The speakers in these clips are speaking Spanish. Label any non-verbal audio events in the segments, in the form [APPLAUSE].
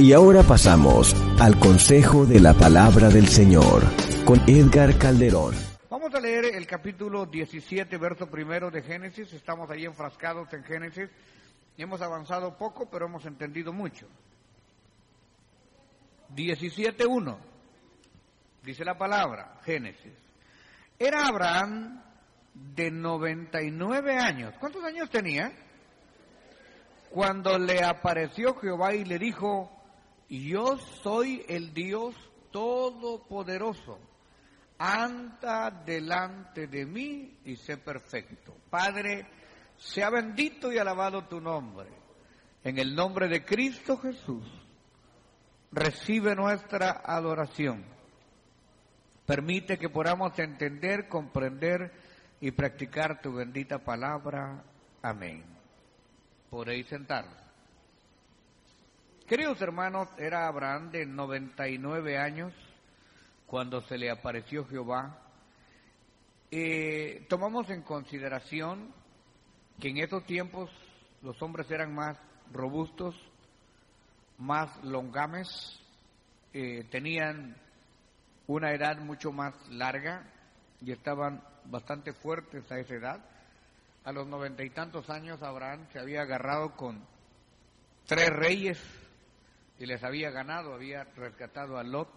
Y ahora pasamos al consejo de la palabra del Señor con Edgar Calderón. Vamos a leer el capítulo 17, verso primero de Génesis. Estamos ahí enfrascados en Génesis. Hemos avanzado poco, pero hemos entendido mucho. 17.1. Dice la palabra, Génesis. Era Abraham de 99 años. ¿Cuántos años tenía? Cuando le apareció Jehová y le dijo, yo soy el Dios Todopoderoso. Anda delante de mí y sé perfecto. Padre, sea bendito y alabado tu nombre. En el nombre de Cristo Jesús, recibe nuestra adoración. Permite que podamos entender, comprender y practicar tu bendita palabra. Amén. Podéis sentarnos. Queridos hermanos, era Abraham de 99 años cuando se le apareció Jehová. Eh, tomamos en consideración que en esos tiempos los hombres eran más robustos, más longames, eh, tenían una edad mucho más larga y estaban bastante fuertes a esa edad. A los noventa y tantos años Abraham se había agarrado con tres reyes y les había ganado, había rescatado a Lot,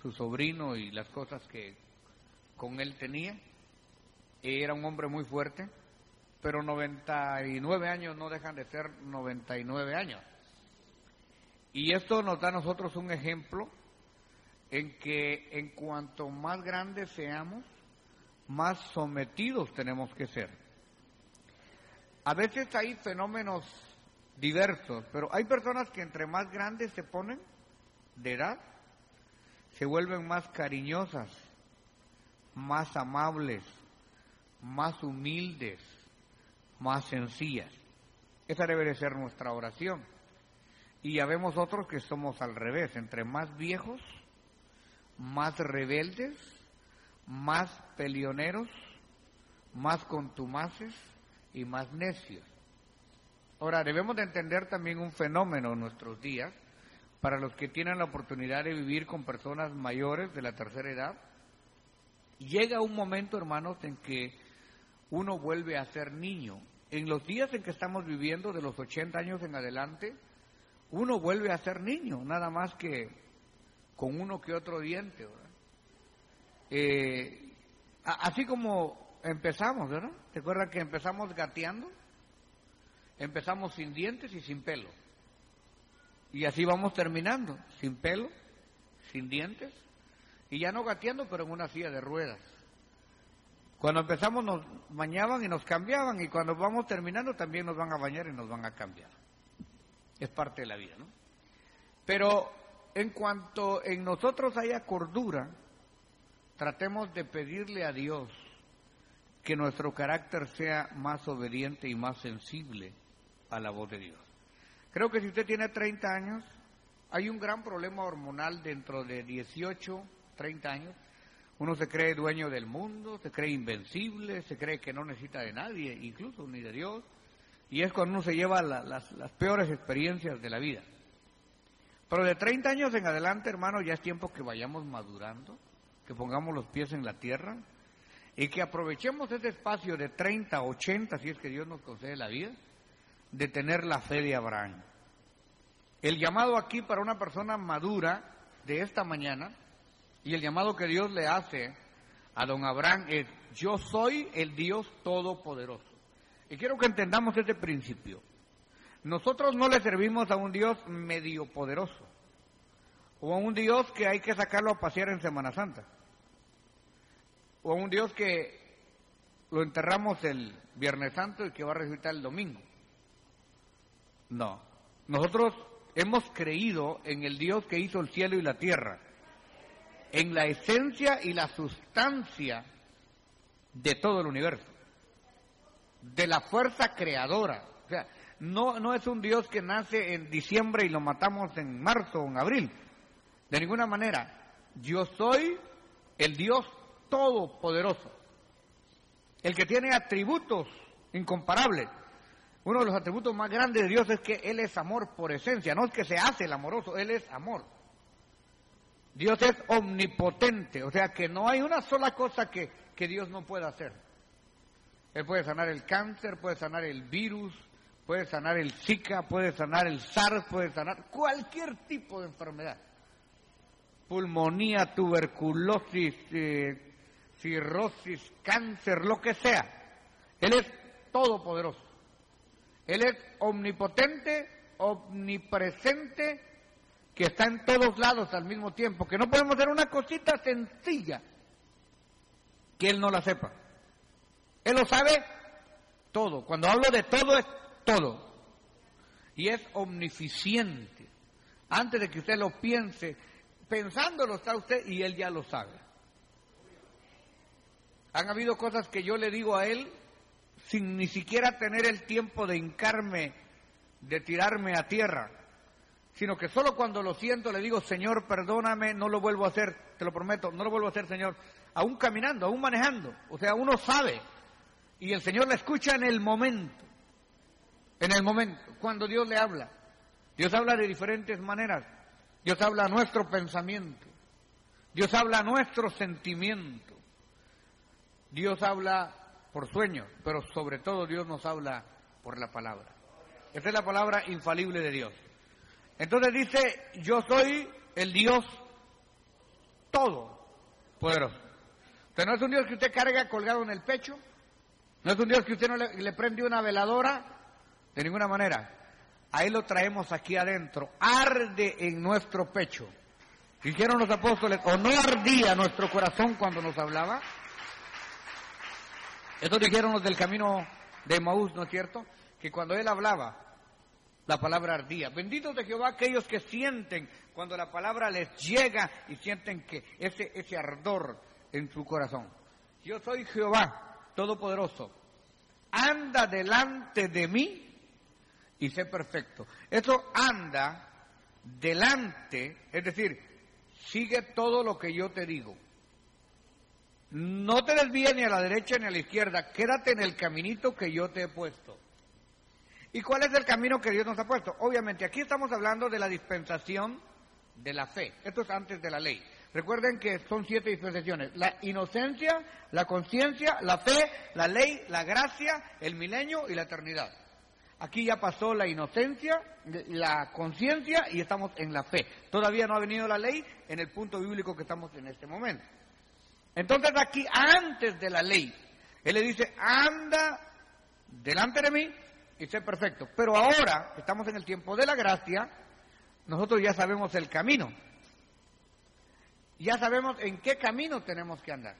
su sobrino y las cosas que con él tenía. Era un hombre muy fuerte, pero 99 años no dejan de ser 99 años. Y esto nos da a nosotros un ejemplo en que en cuanto más grandes seamos, más sometidos tenemos que ser. A veces hay fenómenos diversos, pero hay personas que entre más grandes se ponen de edad, se vuelven más cariñosas, más amables, más humildes, más sencillas. Esa debe de ser nuestra oración. Y ya vemos otros que somos al revés, entre más viejos, más rebeldes, más peleoneros, más contumaces y más necios. Ahora, debemos de entender también un fenómeno en nuestros días, para los que tienen la oportunidad de vivir con personas mayores de la tercera edad. Llega un momento, hermanos, en que uno vuelve a ser niño. En los días en que estamos viviendo, de los 80 años en adelante, uno vuelve a ser niño, nada más que con uno que otro diente. Eh, así como empezamos, ¿verdad? ¿Te acuerdas que empezamos gateando? Empezamos sin dientes y sin pelo. Y así vamos terminando, sin pelo, sin dientes, y ya no gateando, pero en una silla de ruedas. Cuando empezamos nos bañaban y nos cambiaban, y cuando vamos terminando también nos van a bañar y nos van a cambiar. Es parte de la vida, ¿no? Pero en cuanto en nosotros haya cordura, tratemos de pedirle a Dios que nuestro carácter sea más obediente y más sensible a la voz de Dios. Creo que si usted tiene 30 años, hay un gran problema hormonal dentro de 18, 30 años. Uno se cree dueño del mundo, se cree invencible, se cree que no necesita de nadie, incluso ni de Dios. Y es cuando uno se lleva las, las peores experiencias de la vida. Pero de 30 años en adelante, hermano, ya es tiempo que vayamos madurando, que pongamos los pies en la tierra y que aprovechemos ese espacio de 30, 80, si es que Dios nos concede la vida, de tener la fe de Abraham. El llamado aquí para una persona madura de esta mañana y el llamado que Dios le hace a don Abraham es, yo soy el Dios todopoderoso. Y quiero que entendamos este principio. Nosotros no le servimos a un Dios medio poderoso o a un Dios que hay que sacarlo a pasear en Semana Santa o a un Dios que lo enterramos el Viernes Santo y que va a resucitar el domingo. No. Nosotros hemos creído en el Dios que hizo el cielo y la tierra, en la esencia y la sustancia de todo el universo, de la fuerza creadora. O sea, no, no es un Dios que nace en diciembre y lo matamos en marzo o en abril. De ninguna manera. Yo soy el Dios todopoderoso, el que tiene atributos incomparables Uno de los atributos más grandes de Dios es que Él es amor por esencia, no es que se hace el amoroso, Él es amor. Dios es omnipotente, o sea que no hay una sola cosa que, que Dios no pueda hacer. Él puede sanar el cáncer, puede sanar el virus, puede sanar el Zika, puede sanar el SARS, puede sanar cualquier tipo de enfermedad. Pulmonía, tuberculosis, eh, cirrosis, cáncer, lo que sea. Él es todopoderoso. Él es omnipotente, omnipresente, que está en todos lados al mismo tiempo, que no podemos hacer una cosita sencilla que Él no la sepa. Él lo sabe todo. Cuando hablo de todo es todo. Y es omnificiente. Antes de que usted lo piense, pensándolo está usted y Él ya lo sabe. Han habido cosas que yo le digo a Él sin ni siquiera tener el tiempo de hincarme, de tirarme a tierra sino que solo cuando lo siento le digo, Señor, perdóname, no lo vuelvo a hacer, te lo prometo, no lo vuelvo a hacer, Señor, aún caminando, aún manejando. O sea, uno sabe y el Señor la escucha en el momento, en el momento, cuando Dios le habla. Dios habla de diferentes maneras. Dios habla a nuestro pensamiento. Dios habla a nuestro sentimiento. Dios habla por sueños, pero sobre todo Dios nos habla por la palabra. Esta es la palabra infalible de Dios. Entonces dice, yo soy el Dios todo poderoso. Usted no es un Dios que usted carga colgado en el pecho, no es un Dios que usted no le, prende una veladora, de ninguna manera. Ahí lo traemos aquí adentro, arde en nuestro pecho. Dijeron los apóstoles, o no ardía nuestro corazón cuando nos hablaba. Esto dijeron los del camino de Maús, ¿no es cierto? Que cuando él hablaba, la palabra ardía. Benditos de Jehová aquellos que sienten cuando la palabra les llega y sienten que ese, ese ardor en su corazón. Yo soy Jehová Todopoderoso. Anda delante de mí y sé perfecto. Eso anda delante, es decir, sigue todo lo que yo te digo. No te desvíes ni a la derecha ni a la izquierda, quédate en el caminito que yo te he puesto. ¿Y cuál es el camino que Dios nos ha puesto? Obviamente, aquí estamos hablando de la dispensación de la fe. Esto es antes de la ley. Recuerden que son siete dispensaciones. La inocencia, la conciencia, la fe, la ley, la gracia, el milenio y la eternidad. Aquí ya pasó la inocencia, la conciencia y estamos en la fe. Todavía no ha venido la ley en el punto bíblico que estamos en este momento. Entonces aquí, antes de la ley, Él le dice, anda delante de mí y ser perfecto. Pero ahora, estamos en el tiempo de la gracia, nosotros ya sabemos el camino. Ya sabemos en qué camino tenemos que andar.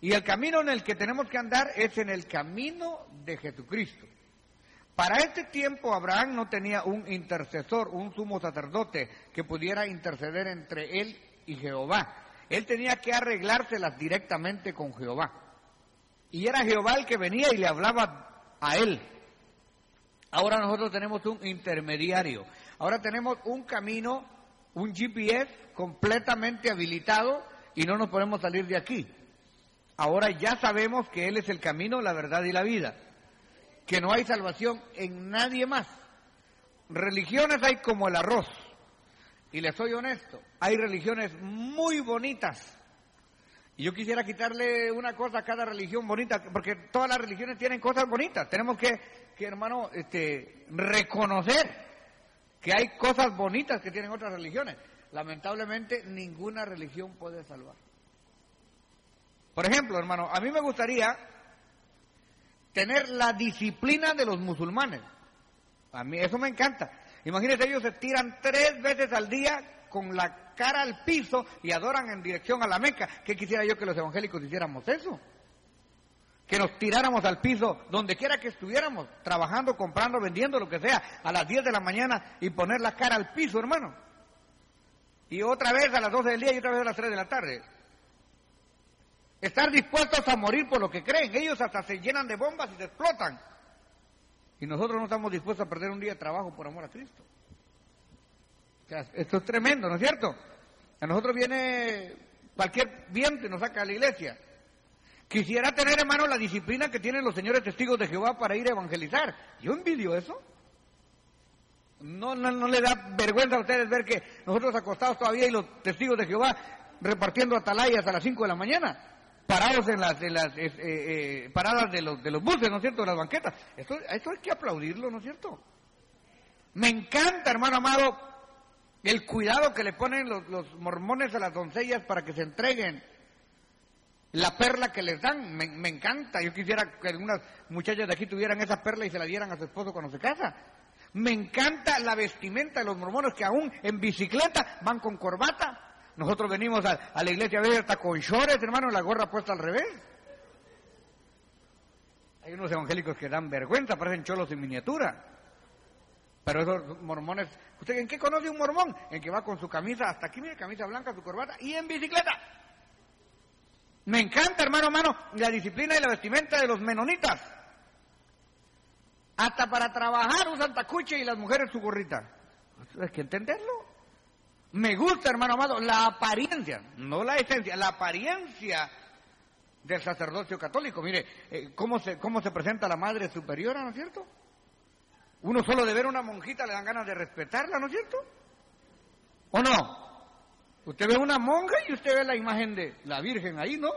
Y el camino en el que tenemos que andar es en el camino de Jesucristo. Para este tiempo Abraham no tenía un intercesor, un sumo sacerdote que pudiera interceder entre él y Jehová. Él tenía que arreglárselas directamente con Jehová. Y era Jehová el que venía y le hablaba a él. Ahora nosotros tenemos un intermediario. Ahora tenemos un camino, un GPS completamente habilitado y no nos podemos salir de aquí. Ahora ya sabemos que Él es el camino, la verdad y la vida. Que no hay salvación en nadie más. Religiones hay como el arroz. Y les soy honesto, hay religiones muy bonitas. Y yo quisiera quitarle una cosa a cada religión bonita, porque todas las religiones tienen cosas bonitas. Tenemos que que, hermano, este, reconocer que hay cosas bonitas que tienen otras religiones. Lamentablemente, ninguna religión puede salvar. Por ejemplo, hermano, a mí me gustaría tener la disciplina de los musulmanes. A mí eso me encanta. Imagínense, ellos se tiran tres veces al día con la cara al piso y adoran en dirección a la Meca. ¿Qué quisiera yo que los evangélicos hiciéramos eso? que nos tiráramos al piso donde quiera que estuviéramos, trabajando, comprando, vendiendo, lo que sea, a las 10 de la mañana y poner la cara al piso, hermano. Y otra vez a las 12 del día y otra vez a las 3 de la tarde. Estar dispuestos a morir por lo que creen. Ellos hasta se llenan de bombas y se explotan. Y nosotros no estamos dispuestos a perder un día de trabajo por amor a Cristo. esto es tremendo, ¿no es cierto? A nosotros viene cualquier viento y nos saca a la iglesia. Quisiera tener, hermano, la disciplina que tienen los señores testigos de Jehová para ir a evangelizar. Yo envidio eso. No, no, no le da vergüenza a ustedes ver que nosotros acostados todavía y los testigos de Jehová repartiendo atalayas a las 5 de la mañana, parados en las, en las eh, eh, paradas de los, de los buses, ¿no es cierto?, de las banquetas. Esto, esto hay que aplaudirlo, ¿no es cierto? Me encanta, hermano amado, el cuidado que le ponen los, los mormones a las doncellas para que se entreguen la perla que les dan, me, me, encanta. Yo quisiera que algunas muchachas de aquí tuvieran esa perla y se la dieran a su esposo cuando se casa. Me encanta la vestimenta de los mormones que aún en bicicleta van con corbata. Nosotros venimos a, la iglesia a veces hasta con shorts, hermano, la gorra puesta al revés. Hay unos evangélicos que dan vergüenza, parecen cholos en miniatura. Pero esos mormones, ¿usted en qué conoce un mormón? En que va con su camisa, hasta aquí, mire, camisa blanca, su corbata, y en bicicleta. Me encanta, hermano, hermano, la disciplina y la vestimenta de los menonitas. Hasta para trabajar usan tacuche y las mujeres su gorrita. Hay que entenderlo. Me gusta, hermano amado, la apariencia, no la esencia, la apariencia del sacerdocio católico. Mire, eh, cómo, se, cómo se presenta la madre superiora, ¿no es cierto? Uno solo de ver una monjita le dan ganas de respetarla, ¿no es cierto? ¿O no? Usted ve una monja y usted ve la imagen de la Virgen ahí, ¿no?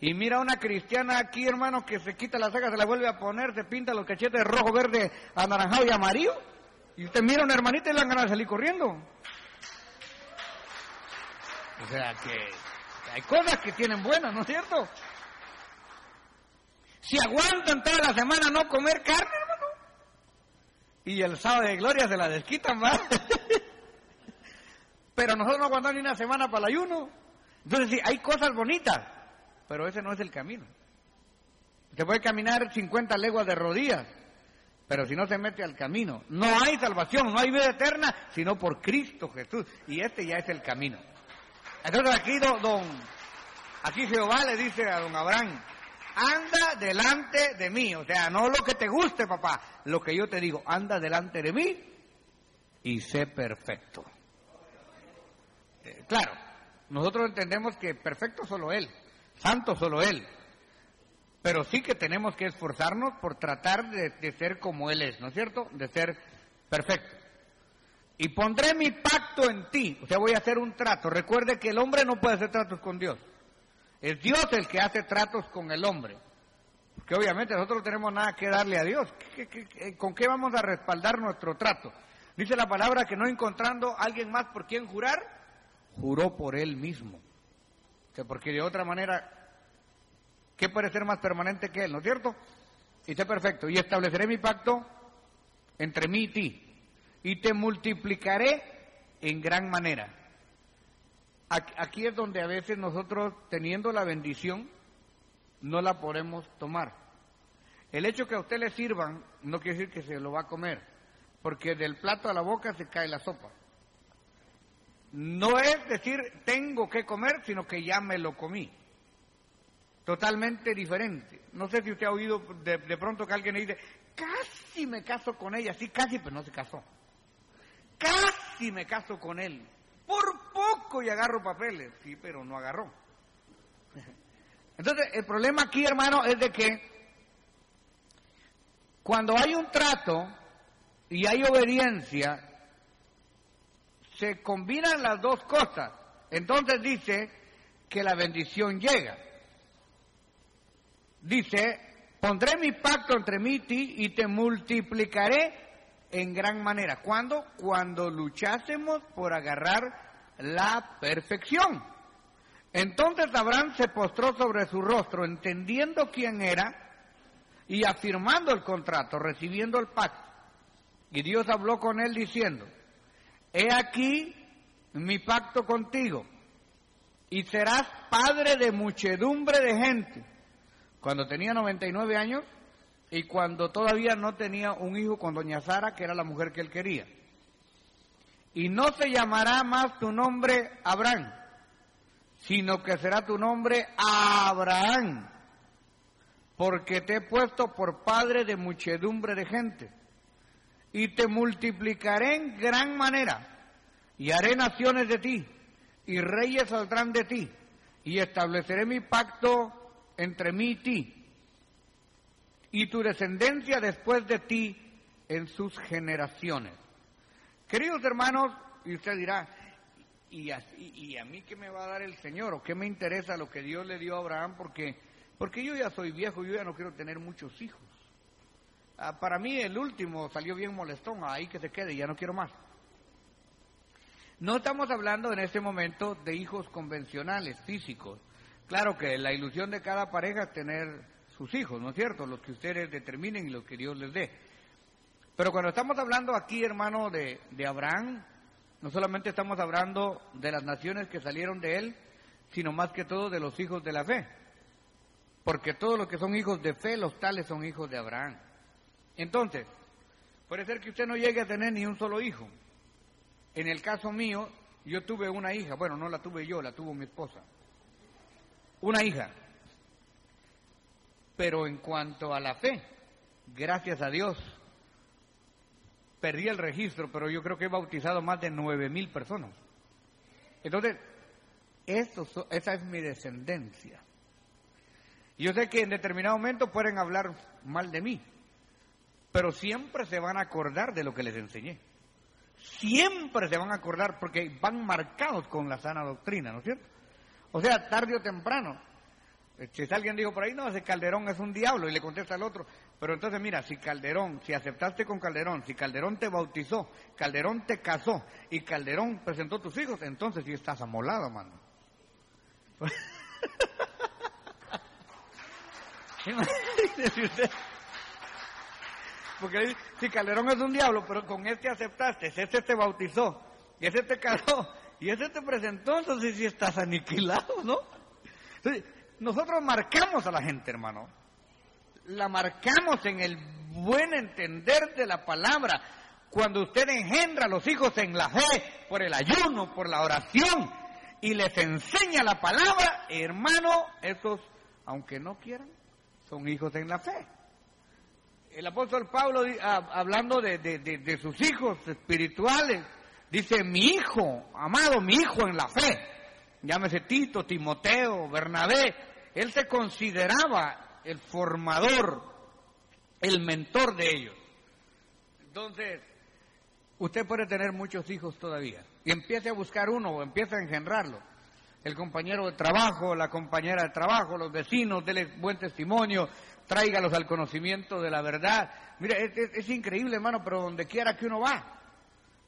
Y mira una cristiana aquí, hermano, que se quita la cejas, se la vuelve a poner, se pinta los cachetes de rojo, verde, anaranjado y amarillo. Y usted mira una hermanita y le dan ganas de salir corriendo. O sea que hay cosas que tienen buenas, ¿no es cierto? Si aguantan toda la semana no comer carne, hermano, y el sábado de gloria se la desquitan más. [LAUGHS] Pero nosotros no aguantamos ni una semana para el ayuno. Entonces, sí, hay cosas bonitas, pero ese no es el camino. Se puede caminar 50 leguas de rodillas, pero si no se mete al camino, no hay salvación, no hay vida eterna, sino por Cristo Jesús. Y este ya es el camino. Entonces aquí don, don aquí Jehová le dice a don Abraham, anda delante de mí, o sea, no lo que te guste, papá, lo que yo te digo, anda delante de mí y sé perfecto. Claro, nosotros entendemos que perfecto solo Él, santo solo Él, pero sí que tenemos que esforzarnos por tratar de, ser como Él es, ¿no es cierto? De ser perfecto. Y pondré mi pacto en ti, o sea, voy a hacer un trato. Recuerde que el hombre no puede hacer tratos con Dios. Es Dios el que hace tratos con el hombre. Porque obviamente nosotros no tenemos nada que darle a Dios. ¿Qué, qué, qué, con qué vamos a respaldar nuestro trato? Dice la palabra que no encontrando a alguien más por quien jurar, juró por él mismo. Que porque de otra manera, ¿qué puede ser más permanente que él? ¿No es cierto? Y sé perfecto. Y estableceré mi pacto entre mí y ti. Y te multiplicaré en gran manera. Aquí es donde a veces nosotros, teniendo la bendición, no la podemos tomar. El hecho que a usted le sirvan no quiere decir que se lo va a comer, porque del plato a la boca se cae la sopa. No es decir tengo que comer, sino que ya me lo comí. Totalmente diferente. No sé si usted ha oído de, pronto que alguien le dice, casi me caso con ella, sí, casi, pero no se casó. Casi me caso con él. Por poco y agarro papeles, sí, pero no agarró. [LAUGHS] Entonces, el problema aquí, hermano, es de que cuando hay un trato y hay obediencia, se combinan las dos cosas. Entonces dice que la bendición llega. Dice, pondré mi pacto entre mí y ti y te multiplicaré en gran manera. ¿Cuándo? Cuando luchásemos por agarrar la perfección. Entonces Abraham se postró sobre su rostro, entendiendo quién era y afirmando el contrato, recibiendo el pacto. Y Dios habló con él diciendo, he aquí mi pacto contigo, y serás padre de muchedumbre de gente. Cuando tenía 99 años y cuando todavía no tenía un hijo con doña Sara, que era la mujer que él quería. Y no se llamará más tu nombre Abraham, sino que será tu nombre Abraham, porque te he puesto por padre de muchedumbre de gente, y te multiplicaré en gran manera, y haré naciones de ti, y reyes saldrán de ti, y estableceré mi pacto entre mí y ti, y tu descendencia después de ti en sus generaciones. Queridos hermanos, y usted dirá, ¿y a, y a mí qué me va a dar el Señor? ¿O qué me interesa lo que Dios le dio a Abraham? Porque, porque yo ya soy viejo, yo ya no quiero tener muchos hijos. Ah, para mí el último salió bien molestón, ahí que se quede, ya no quiero más. No estamos hablando en este momento de hijos convencionales, físicos. Claro que la ilusión de cada pareja es tener sus hijos, ¿no es cierto? Los que ustedes determinen y los que Dios les dé. Pero cuando estamos hablando aquí, hermano, de, de Abraham, no solamente estamos hablando de las naciones que salieron de él, sino más que todo de los hijos de la fe. Porque todos los que son hijos de fe, los tales son hijos de Abraham. Entonces, puede ser que usted no llegue a tener ni un solo hijo. En el caso mío, yo tuve una hija, bueno, no la tuve yo, la tuvo mi esposa. Una hija. Pero en cuanto a la fe, gracias a Dios, perdí el registro, pero yo creo que he bautizado más de nueve mil personas. Entonces, esto, esa es mi descendencia. Yo sé que en determinado momento pueden hablar mal de mí, pero siempre se van a acordar de lo que les enseñé. Siempre se van a acordar porque van marcados con la sana doctrina, ¿no es cierto? O sea, tarde o temprano. Si alguien dijo por ahí, no, ese Calderón es un diablo, y le contesta al otro. Pero entonces, mira, si Calderón, si aceptaste con Calderón, si Calderón te bautizó, Calderón te casó y Calderón presentó tus hijos, entonces sí estás amolado, mano. [LAUGHS] Porque si Calderón es un diablo, pero con este aceptaste, este te bautizó, y ese te casó, y ese te presentó, entonces sí estás aniquilado, ¿no? Entonces, nosotros marcamos a la gente, hermano. La marcamos en el buen entender de la palabra. Cuando usted engendra a los hijos en la fe, por el ayuno, por la oración, y les enseña la palabra, hermano, esos, aunque no quieran, son hijos en la fe el apóstol Pablo, hablando de, sus hijos espirituales, dice, mi hijo, amado, mi hijo en la fe, llámese Tito, Timoteo, Bernabé, él se consideraba el formador, el mentor de ellos. Entonces, usted puede tener muchos hijos todavía y empiece a buscar uno o empiece a engendrarlo. El compañero de trabajo, la compañera de trabajo, los vecinos, denle buen testimonio, tráigalos al conocimiento de la verdad. Mire, es, increíble, hermano, pero donde quiera que uno va.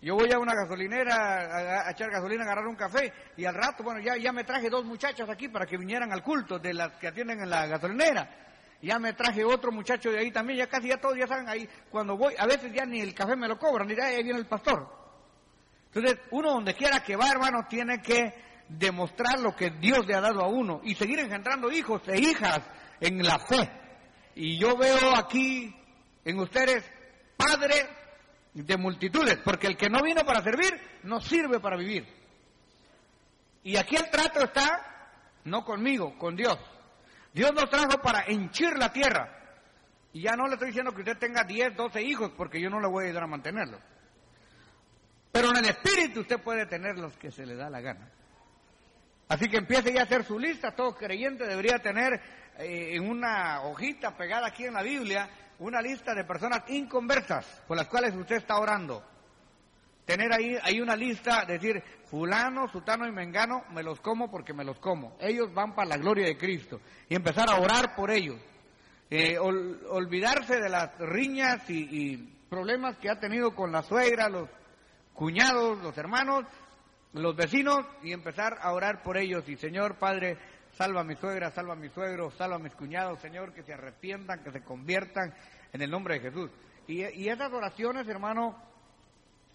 Yo voy a una gasolinera a, echar gasolina, a agarrar un café y al rato, bueno, ya, ya me traje dos muchachos aquí para que vinieran al culto de las que atienden en la gasolinera. Ya me traje otro muchacho de ahí también, ya casi ya todos ya saben ahí. Cuando voy, a veces ya ni el café me lo cobran, dirá, ahí viene el pastor. Entonces, uno donde quiera que va, hermano, tiene que demostrar lo que Dios le ha dado a uno y seguir engendrando hijos e hijas en la fe. Y yo veo aquí en ustedes padre de multitudes, porque el que no vino para servir no sirve para vivir. Y aquí el trato está no conmigo, con Dios. Dios nos trajo para henchir la tierra. Y ya no le estoy diciendo que usted tenga 10, 12 hijos, porque yo no le voy a ayudar a mantenerlos. Pero en el espíritu usted puede tener los que se le da la gana. Así que empiece ya a hacer su lista. Todo creyente debería tener eh, en una hojita pegada aquí en la Biblia una lista de personas inconversas por las cuales usted está orando. Tener ahí, hay una lista, decir, fulano, sutano y mengano, me los como porque me los como. Ellos van para la gloria de Cristo. Y empezar a orar por ellos. Eh, olvidarse de las riñas y, problemas que ha tenido con la suegra, los cuñados, los hermanos, los vecinos, y empezar a orar por ellos. Y Señor Padre, Salva a mi suegra, salva a mi suegro, salva a mis cuñados, Señor, que se arrepientan, que se conviertan en el nombre de Jesús. Y, esas oraciones, hermano,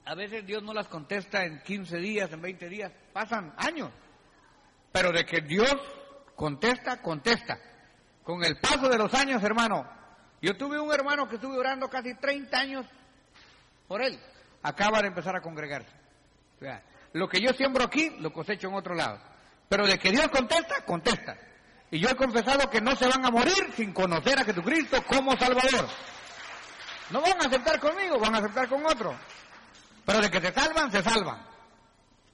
a veces Dios no las contesta en 15 días, en 20 días, pasan años. Pero de que Dios contesta, contesta. Con el paso de los años, hermano. Yo tuve un hermano que estuve orando casi 30 años por él. Acaba de empezar a congregarse. O sea, lo que yo siembro aquí, lo cosecho en otro lado. Pero de que Dios contesta, contesta. Y yo he confesado que no se van a morir sin conocer a Jesucristo como Salvador. No van a aceptar conmigo, van a aceptar con otro. Pero de que se salvan, se salvan.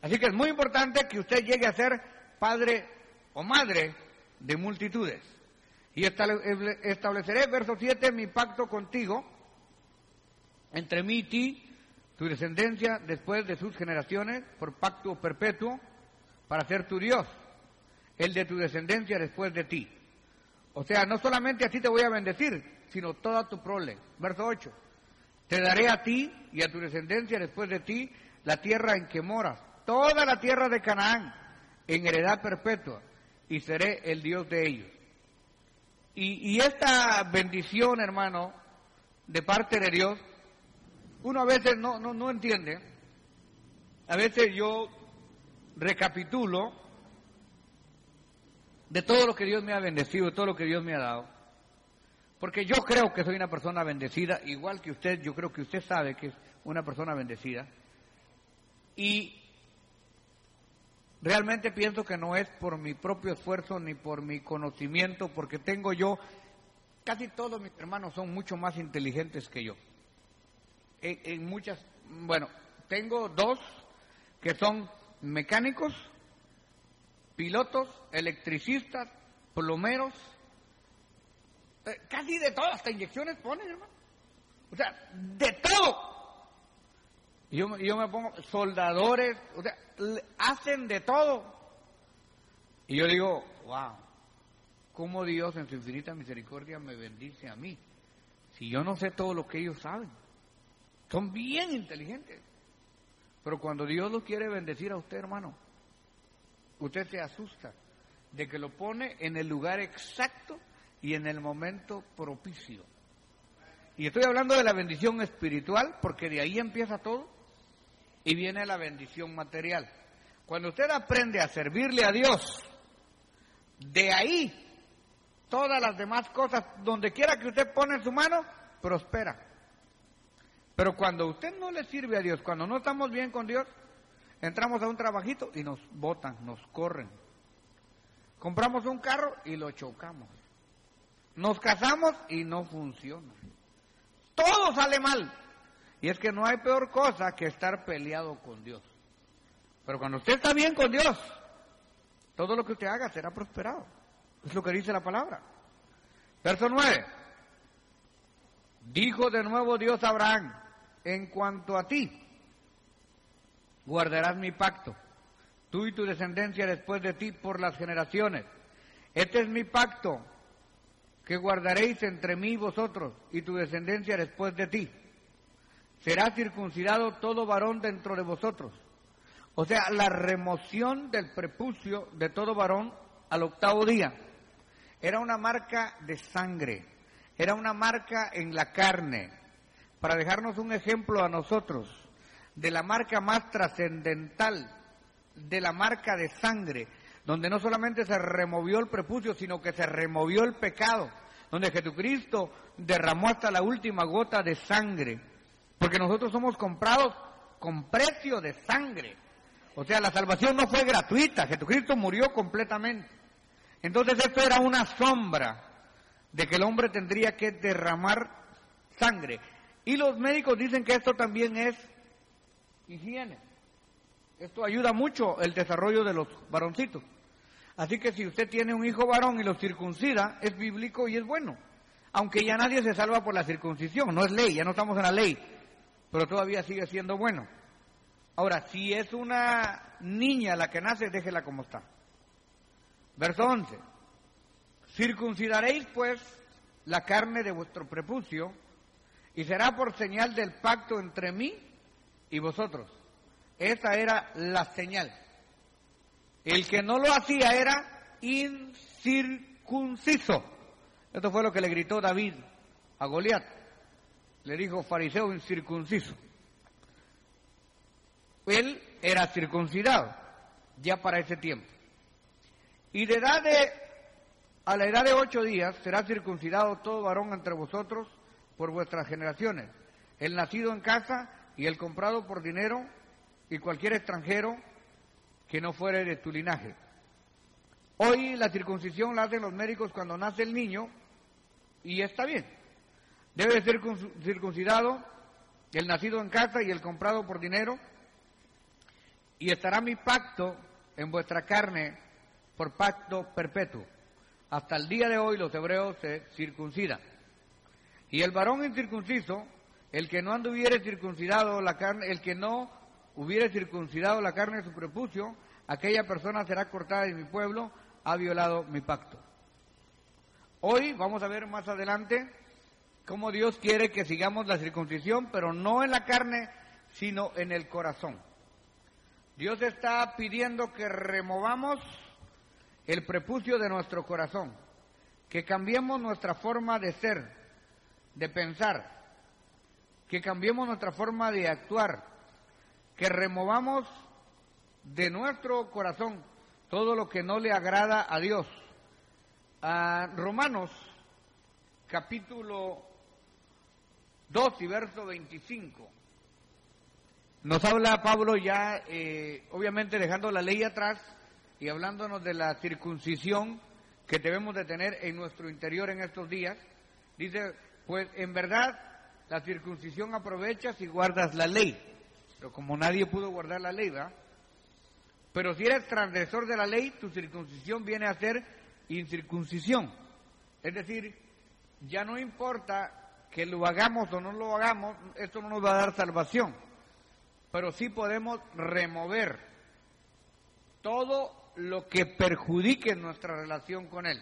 Así que es muy importante que usted llegue a ser padre o madre de multitudes. Y estableceré, verso 7, mi pacto contigo, entre mí y ti, tu descendencia después de sus generaciones, por pacto perpetuo, para ser tu Dios, el de tu descendencia después de ti. O sea, no solamente a ti te voy a bendecir, sino toda tu prole. Verso 8. Te daré a ti y a tu descendencia después de ti la tierra en que moras, toda la tierra de Canaán, en heredad perpetua, y seré el Dios de ellos. Y, esta bendición, hermano, de parte de Dios, uno a veces no, no, no entiende. A veces yo recapitulo de todo lo que Dios me ha bendecido, de todo lo que Dios me ha dado. Porque yo creo que soy una persona bendecida, igual que usted, yo creo que usted sabe que es una persona bendecida. Y realmente pienso que no es por mi propio esfuerzo ni por mi conocimiento, porque tengo yo, casi todos mis hermanos son mucho más inteligentes que yo. En, muchas, bueno, tengo dos que son mecánicos, pilotos, electricistas, plomeros, eh, casi de todo, hasta inyecciones ponen, hermano. O sea, de todo. Y yo, yo me pongo, soldadores, o sea, hacen de todo. Y yo digo, wow, ¿cómo Dios en su infinita misericordia me bendice a mí? Si yo no sé todo lo que ellos saben. Son bien inteligentes. Pero cuando Dios los quiere bendecir a usted, hermano, usted se asusta de que lo pone en el lugar exacto y en el momento propicio. Y estoy hablando de la bendición espiritual porque de ahí empieza todo y viene la bendición material. Cuando usted aprende a servirle a Dios, de ahí todas las demás cosas, donde quiera que usted pone su mano, prospera. Pero cuando usted no le sirve a Dios, cuando no estamos bien con Dios, entramos a un trabajito y nos botan, nos corren. Compramos un carro y lo chocamos. Nos casamos y no funciona. Todo sale mal. Y es que no hay peor cosa que estar peleado con Dios. Pero cuando usted está bien con Dios, todo lo que usted haga será prosperado. Es lo que dice la palabra. Verso 9. Dijo de nuevo Dios a Abraham, en cuanto a ti, guardarás mi pacto, tú y tu descendencia después de ti por las generaciones. Este es mi pacto que guardaréis entre mí y vosotros y tu descendencia después de ti. Será circuncidado todo varón dentro de vosotros. O sea, la remoción del prepucio de todo varón al octavo día. Era una marca de sangre, era una marca en la carne, para dejarnos un ejemplo a nosotros de la marca más trascendental, de la marca de sangre, donde no solamente se removió el prepucio, sino que se removió el pecado, donde Jesucristo derramó hasta la última gota de sangre, porque nosotros somos comprados con precio de sangre. O sea, la salvación no fue gratuita, Jesucristo murió completamente. Entonces esto era una sombra de que el hombre tendría que derramar sangre. Y los médicos dicen que esto también es higiene. Esto ayuda mucho el desarrollo de los varoncitos. Así que si usted tiene un hijo varón y lo circuncida, es bíblico y es bueno. Aunque ya nadie se salva por la circuncisión, no es ley, ya no estamos en la ley, pero todavía sigue siendo bueno. Ahora, si es una niña la que nace, déjela como está. Verso 11. Circuncidaréis pues la carne de vuestro prepucio y será por señal del pacto entre mí y vosotros. Esa era la señal. El que no lo hacía era incircunciso. Esto fue lo que le gritó David a Goliat. Le dijo fariseo incircunciso. Él era circuncidado ya para ese tiempo. Y de edad de, a la edad de ocho días será circuncidado todo varón entre vosotros por vuestras generaciones, el nacido en casa y el comprado por dinero y cualquier extranjero que no fuere de tu linaje. Hoy la circuncisión la hacen los médicos cuando nace el niño y está bien. Debe ser circuncidado el nacido en casa y el comprado por dinero y estará mi pacto en vuestra carne por pacto perpetuo. Hasta el día de hoy los hebreos se circuncidan. Y el varón incircunciso, el que no anduviere circuncidado la carne, el que no hubiere circuncidado la carne de su prepucio, aquella persona será cortada de mi pueblo, ha violado mi pacto. Hoy vamos a ver más adelante cómo Dios quiere que sigamos la circuncisión, pero no en la carne, sino en el corazón. Dios está pidiendo que removamos el prepucio de nuestro corazón, que cambiemos nuestra forma de ser, de pensar, que cambiemos nuestra forma de actuar, que removamos de nuestro corazón todo lo que no le agrada a Dios. A Romanos capítulo 2 y verso 25 nos habla Pablo ya, eh, obviamente dejando la ley atrás y hablándonos de la circuncisión que debemos de tener en nuestro interior en estos días. Dice, pues en verdad la circuncisión aprovecha si guardas la ley. Pero como nadie pudo guardar la ley, ¿verdad? Pero si eres transgresor de la ley, tu circuncisión viene a ser incircuncisión. Es decir, ya no importa que lo hagamos o no lo hagamos, esto no nos va a dar salvación pero sí podemos remover todo lo que perjudique nuestra relación con Él.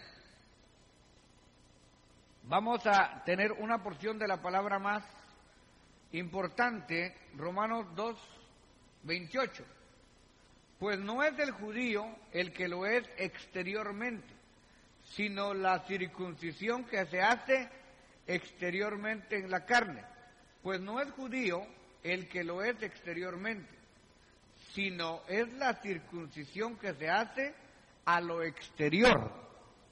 Vamos a tener una porción de la palabra más importante, Romanos 2, 28. Pues no es el judío el que lo es exteriormente, sino la circuncisión que se hace exteriormente en la carne. Pues no es judío el que lo es exteriormente, sino es la circuncisión que se hace a lo exterior,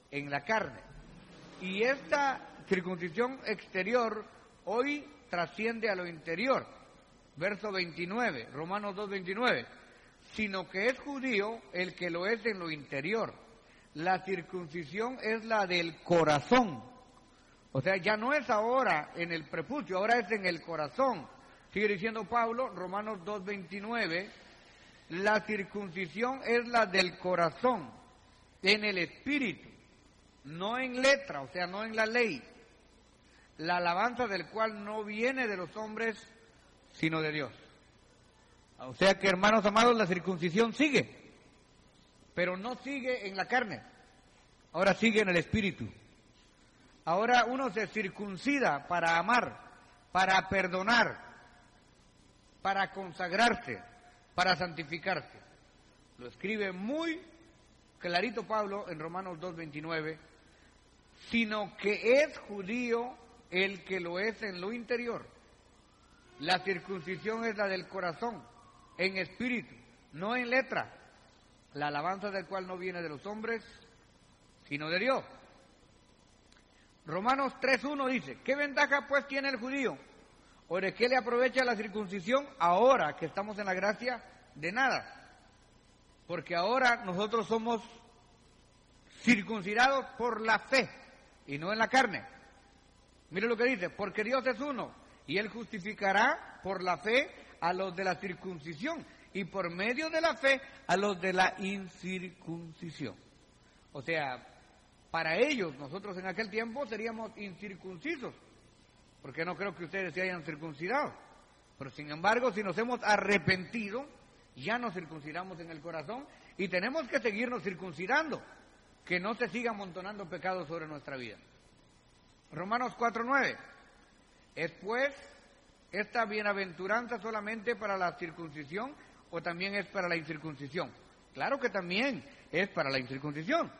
en la carne. Y esta circuncisión exterior hoy trasciende a lo interior. Verso 29, Romanos 2, 29. Sino que es judío el que lo es en lo interior. La circuncisión es la del corazón. O sea, ya no es ahora en el prepucio, ahora es en el corazón. Sigue diciendo Pablo, Romanos 2.29, la circuncisión es la del corazón, en el espíritu, no en letra, o sea, no en la ley. La alabanza del cual no viene de los hombres, sino de Dios. O sea que, hermanos amados, la circuncisión sigue, pero no sigue en la carne, ahora sigue en el espíritu. Ahora uno se circuncida para amar, para perdonar, para consagrarse, para santificarse. Lo escribe muy clarito Pablo en Romanos 2.29, sino que es judío el que lo es en lo interior. La circuncisión es la del corazón, en espíritu, no en letra. La alabanza del cual no viene de los hombres, sino de Dios. Romanos 3.1 dice, ¿qué ventaja pues tiene el judío? ¿O de qué le aprovecha la circuncisión ahora que estamos en la gracia? De nada. Porque ahora nosotros somos circuncidados por la fe y no en la carne. Mire lo que dice, porque Dios es uno y Él justificará por la fe a los de la circuncisión y por medio de la fe a los de la incircuncisión. O sea, para ellos, nosotros en aquel tiempo seríamos incircuncisos, porque no creo que ustedes se hayan circuncidado. Pero sin embargo, si nos hemos arrepentido, ya nos circuncidamos en el corazón y tenemos que seguirnos circuncidando, que no se siga amontonando pecados sobre nuestra vida. Romanos 4:9. ¿Es pues esta bienaventuranza solamente para la circuncisión o también es para la incircuncisión? Claro que también es para la incircuncisión,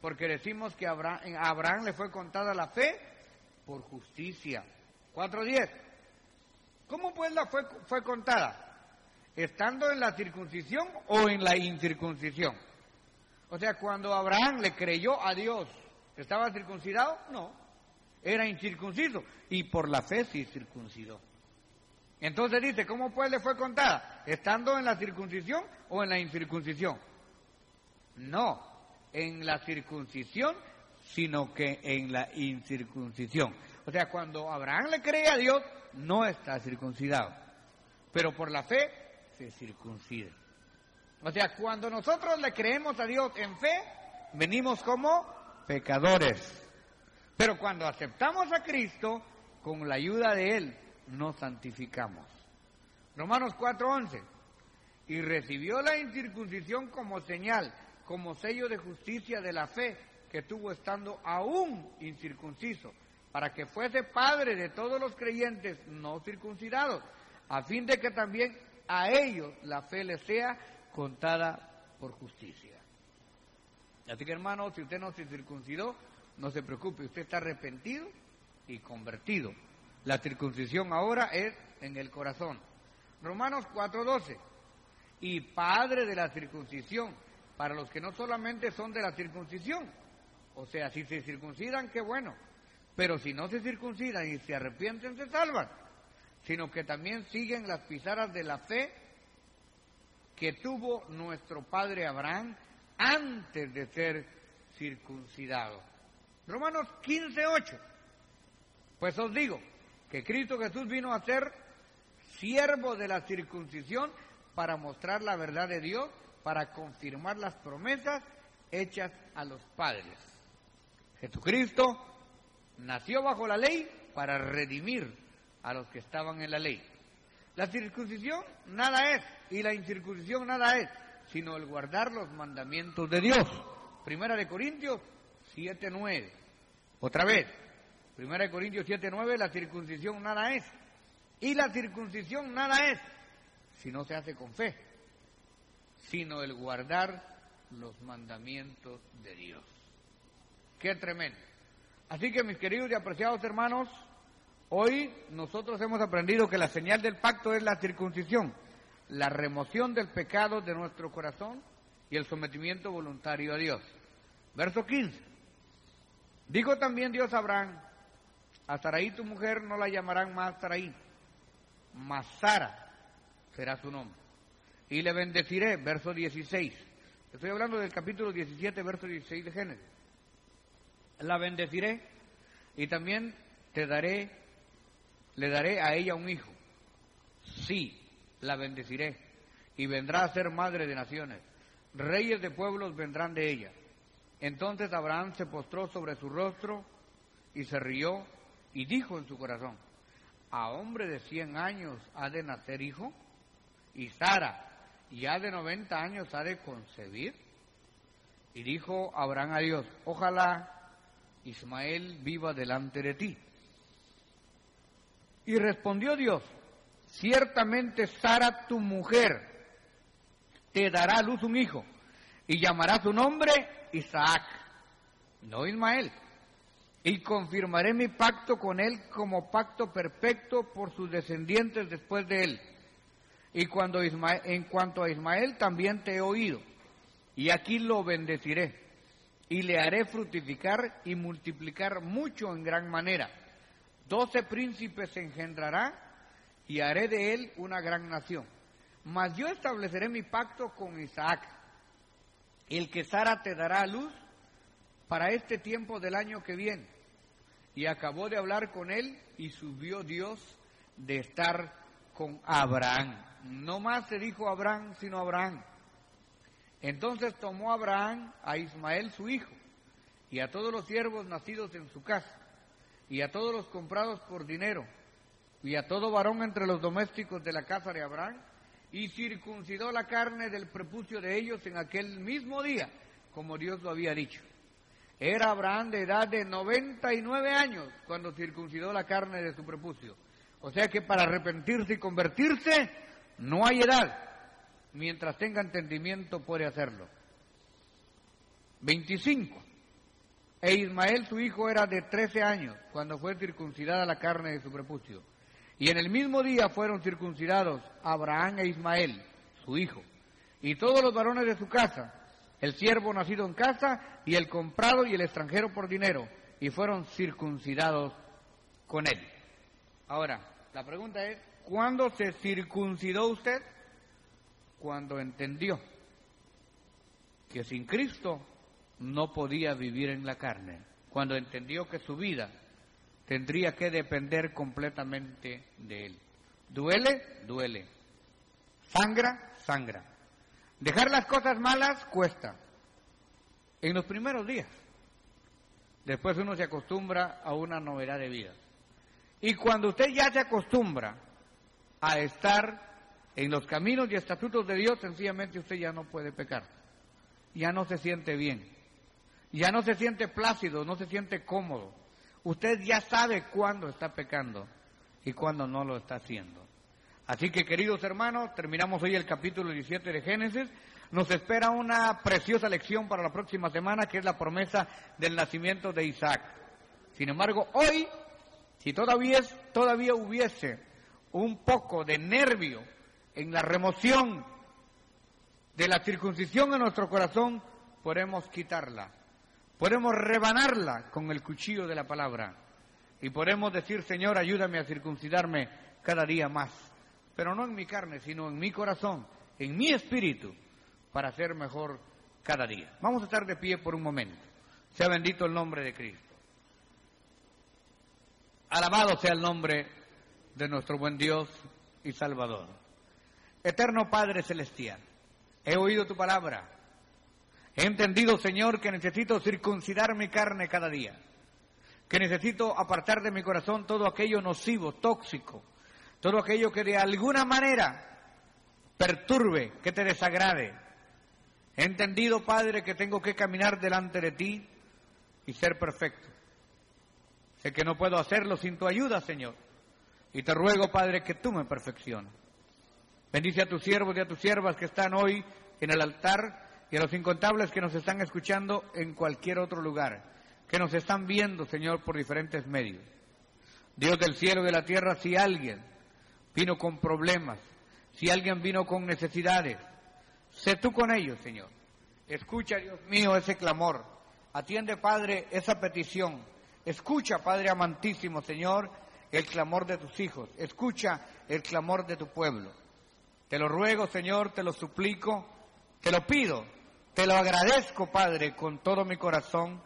porque decimos que a Abraham le fue contada la fe por justicia. 4.10. ¿Cómo pues la fue, fue contada? ¿Estando en la circuncisión o en la incircuncisión? O sea, cuando Abraham le creyó a Dios, ¿estaba circuncidado? No, era incircunciso y por la fe sí circuncidó. Entonces dice, ¿cómo pues le fue contada? ¿Estando en la circuncisión o en la incircuncisión? No, en la circuncisión, sino que en la incircuncisión. O sea, cuando Abraham le cree a Dios, no está circuncidado. Pero por la fe se circuncida. O sea, cuando nosotros le creemos a Dios en fe, Venimos como pecadores. Pero cuando aceptamos a Cristo, con la ayuda de Él, nos santificamos. Romanos 4:11. Y recibió la incircuncisión como señal, como sello de justicia de la fe que tuvo estando aún incircunciso, para que fuese padre de todos los creyentes no circuncidados, a fin de que también a ellos la fe les sea contada por justicia. Así que hermano, si usted no se circuncidó, no se preocupe, usted está arrepentido y convertido. La circuncisión ahora es en el corazón. Romanos 4:12. Y padre de la circuncisión, para los que no solamente son de la circuncisión, o sea, si se circuncidan, qué bueno, pero si no se circuncidan y se arrepienten, se salvan, sino que también siguen las pisadas de la fe que tuvo nuestro padre Abraham antes de ser circuncidado. Romanos 15:8. Pues os digo que Cristo Jesús vino a ser siervo de la circuncisión para mostrar la verdad de Dios, para confirmar las promesas hechas a los padres. Jesucristo nació bajo la ley para redimir a los que estaban en la ley. La circuncisión nada es y la incircuncisión nada es, sino el guardar los mandamientos de Dios. Primera de Corintios 7:9. Otra vez, Primera de Corintios 7:9, la circuncisión nada es y la circuncisión nada es si no se hace con fe, sino el guardar los mandamientos de Dios. Qué tremendo. Así que mis queridos y apreciados hermanos, hoy nosotros hemos aprendido que la señal del pacto es la circuncisión, la remoción del pecado de nuestro corazón y el sometimiento voluntario a Dios. Verso 15. Dijo también Dios a Abraham, a Sarai tu mujer no la llamarán más Sarai, Masara será su nombre. Y le bendeciré, verso 16. Estoy hablando del capítulo 17, verso 16 de Génesis. La bendeciré y también te daré, le daré a ella un hijo. Sí, la bendeciré y vendrá a ser madre de naciones. Reyes de pueblos vendrán de ella. Entonces Abraham se postró sobre su rostro y se rió y dijo en su corazón, a hombre de cien años ha de nacer hijo, y Sara ya de noventa años ha de concebir. Y dijo Abraham a Dios, ojalá Ismael viva delante de ti. Y respondió Dios, ciertamente Sara tu mujer te dará a luz un hijo, y llamará su nombre Isaac, no Ismael y confirmaré mi pacto con él como pacto perfecto por sus descendientes después de él. Y cuando en cuanto a Ismael también te he oído, y aquí lo bendeciré, y le haré fructificar y multiplicar mucho en gran manera. Doce príncipes engendrará, y haré de él una gran nación. Mas yo estableceré mi pacto con Isaac, el que Sara te dará a luz para este tiempo del año que viene. Y acabó de hablar con él y subió Dios de estar con Abraham. No más se dijo Abraham, sino Abraham. Entonces tomó Abraham a Ismael su hijo y a todos los siervos nacidos en su casa y a todos los comprados por dinero y a todo varón entre los domésticos de la casa de Abraham y circuncidó la carne del prepucio de ellos en aquel mismo día, como Dios lo había dicho. Era Abraham de edad de 99 años cuando circuncidó la carne de su prepucio. O sea que para arrepentirse y convertirse no hay edad. Mientras tenga entendimiento puede hacerlo. 25. E Ismael su hijo era de 13 años cuando fue circuncidada la carne de su prepucio. Y en el mismo día fueron circuncidados Abraham e Ismael, su hijo, y todos los varones de su casa, el siervo nacido en casa y el comprado y el extranjero por dinero, y fueron circuncidados con él. Ahora, la pregunta es, ¿cuándo se circuncidó usted? Cuando entendió que sin Cristo no podía vivir en la carne, cuando entendió que su vida tendría que depender completamente de Él. ¿Duele? Duele. ¿Sangra? Sangra. Dejar las cosas malas cuesta. en los primeros días. Después uno se acostumbra a una novedad de vida. Y cuando usted ya se acostumbra a estar en los caminos y estatutos de Dios, sencillamente usted ya no puede pecar. Ya no se siente bien. Ya no se siente plácido, no se siente cómodo. Usted ya sabe cuándo está pecando y cuándo no lo está haciendo. Así que, queridos hermanos, terminamos hoy el capítulo 17 de Génesis. Nos espera una preciosa lección para la próxima semana, que es la promesa del nacimiento de Isaac. Sin embargo, hoy, si todavía, todavía hubiese un poco de nervio en la remoción de la circuncisión en nuestro corazón, podemos quitarla. Podemos rebanarla con el cuchillo de la palabra. Y podemos decir, Señor, ayúdame a circuncidarme cada día más. Pero no en mi carne, sino en mi corazón, en mi espíritu, para ser mejor cada día. Vamos a estar de pie por un momento. Sea bendito el nombre de Cristo. Alabado sea el nombre de nuestro buen Dios y Salvador. Eterno Padre Celestial, he oído tu palabra. He entendido, Señor, que necesito circuncidar mi carne cada día. Que necesito apartar de mi corazón todo aquello nocivo, tóxico, todo aquello que de alguna manera perturbe, que te desagrade. He entendido, Padre, que tengo que caminar delante de ti y ser perfecto. Sé que no puedo hacerlo sin tu ayuda, Señor. Y te ruego, Padre, que tú me perfecciones. Bendice a tus siervos y a tus siervas que están hoy en el altar y a los incontables que nos están escuchando en cualquier otro lugar, que nos están viendo, Señor, por diferentes medios. Dios del cielo y de la tierra, si alguien vino con problemas, si alguien vino con necesidades, sé tú con ellos, Señor. Escucha, Dios mío, ese clamor. Atiende, Padre, esa petición. Escucha, Padre amantísimo, Señor, el clamor de tus hijos. Escucha el clamor de tu pueblo. Te lo ruego, Señor, te lo suplico, te lo pido, te lo agradezco, Padre, con todo mi corazón,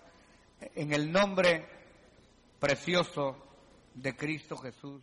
en el nombre precioso de Cristo Jesús.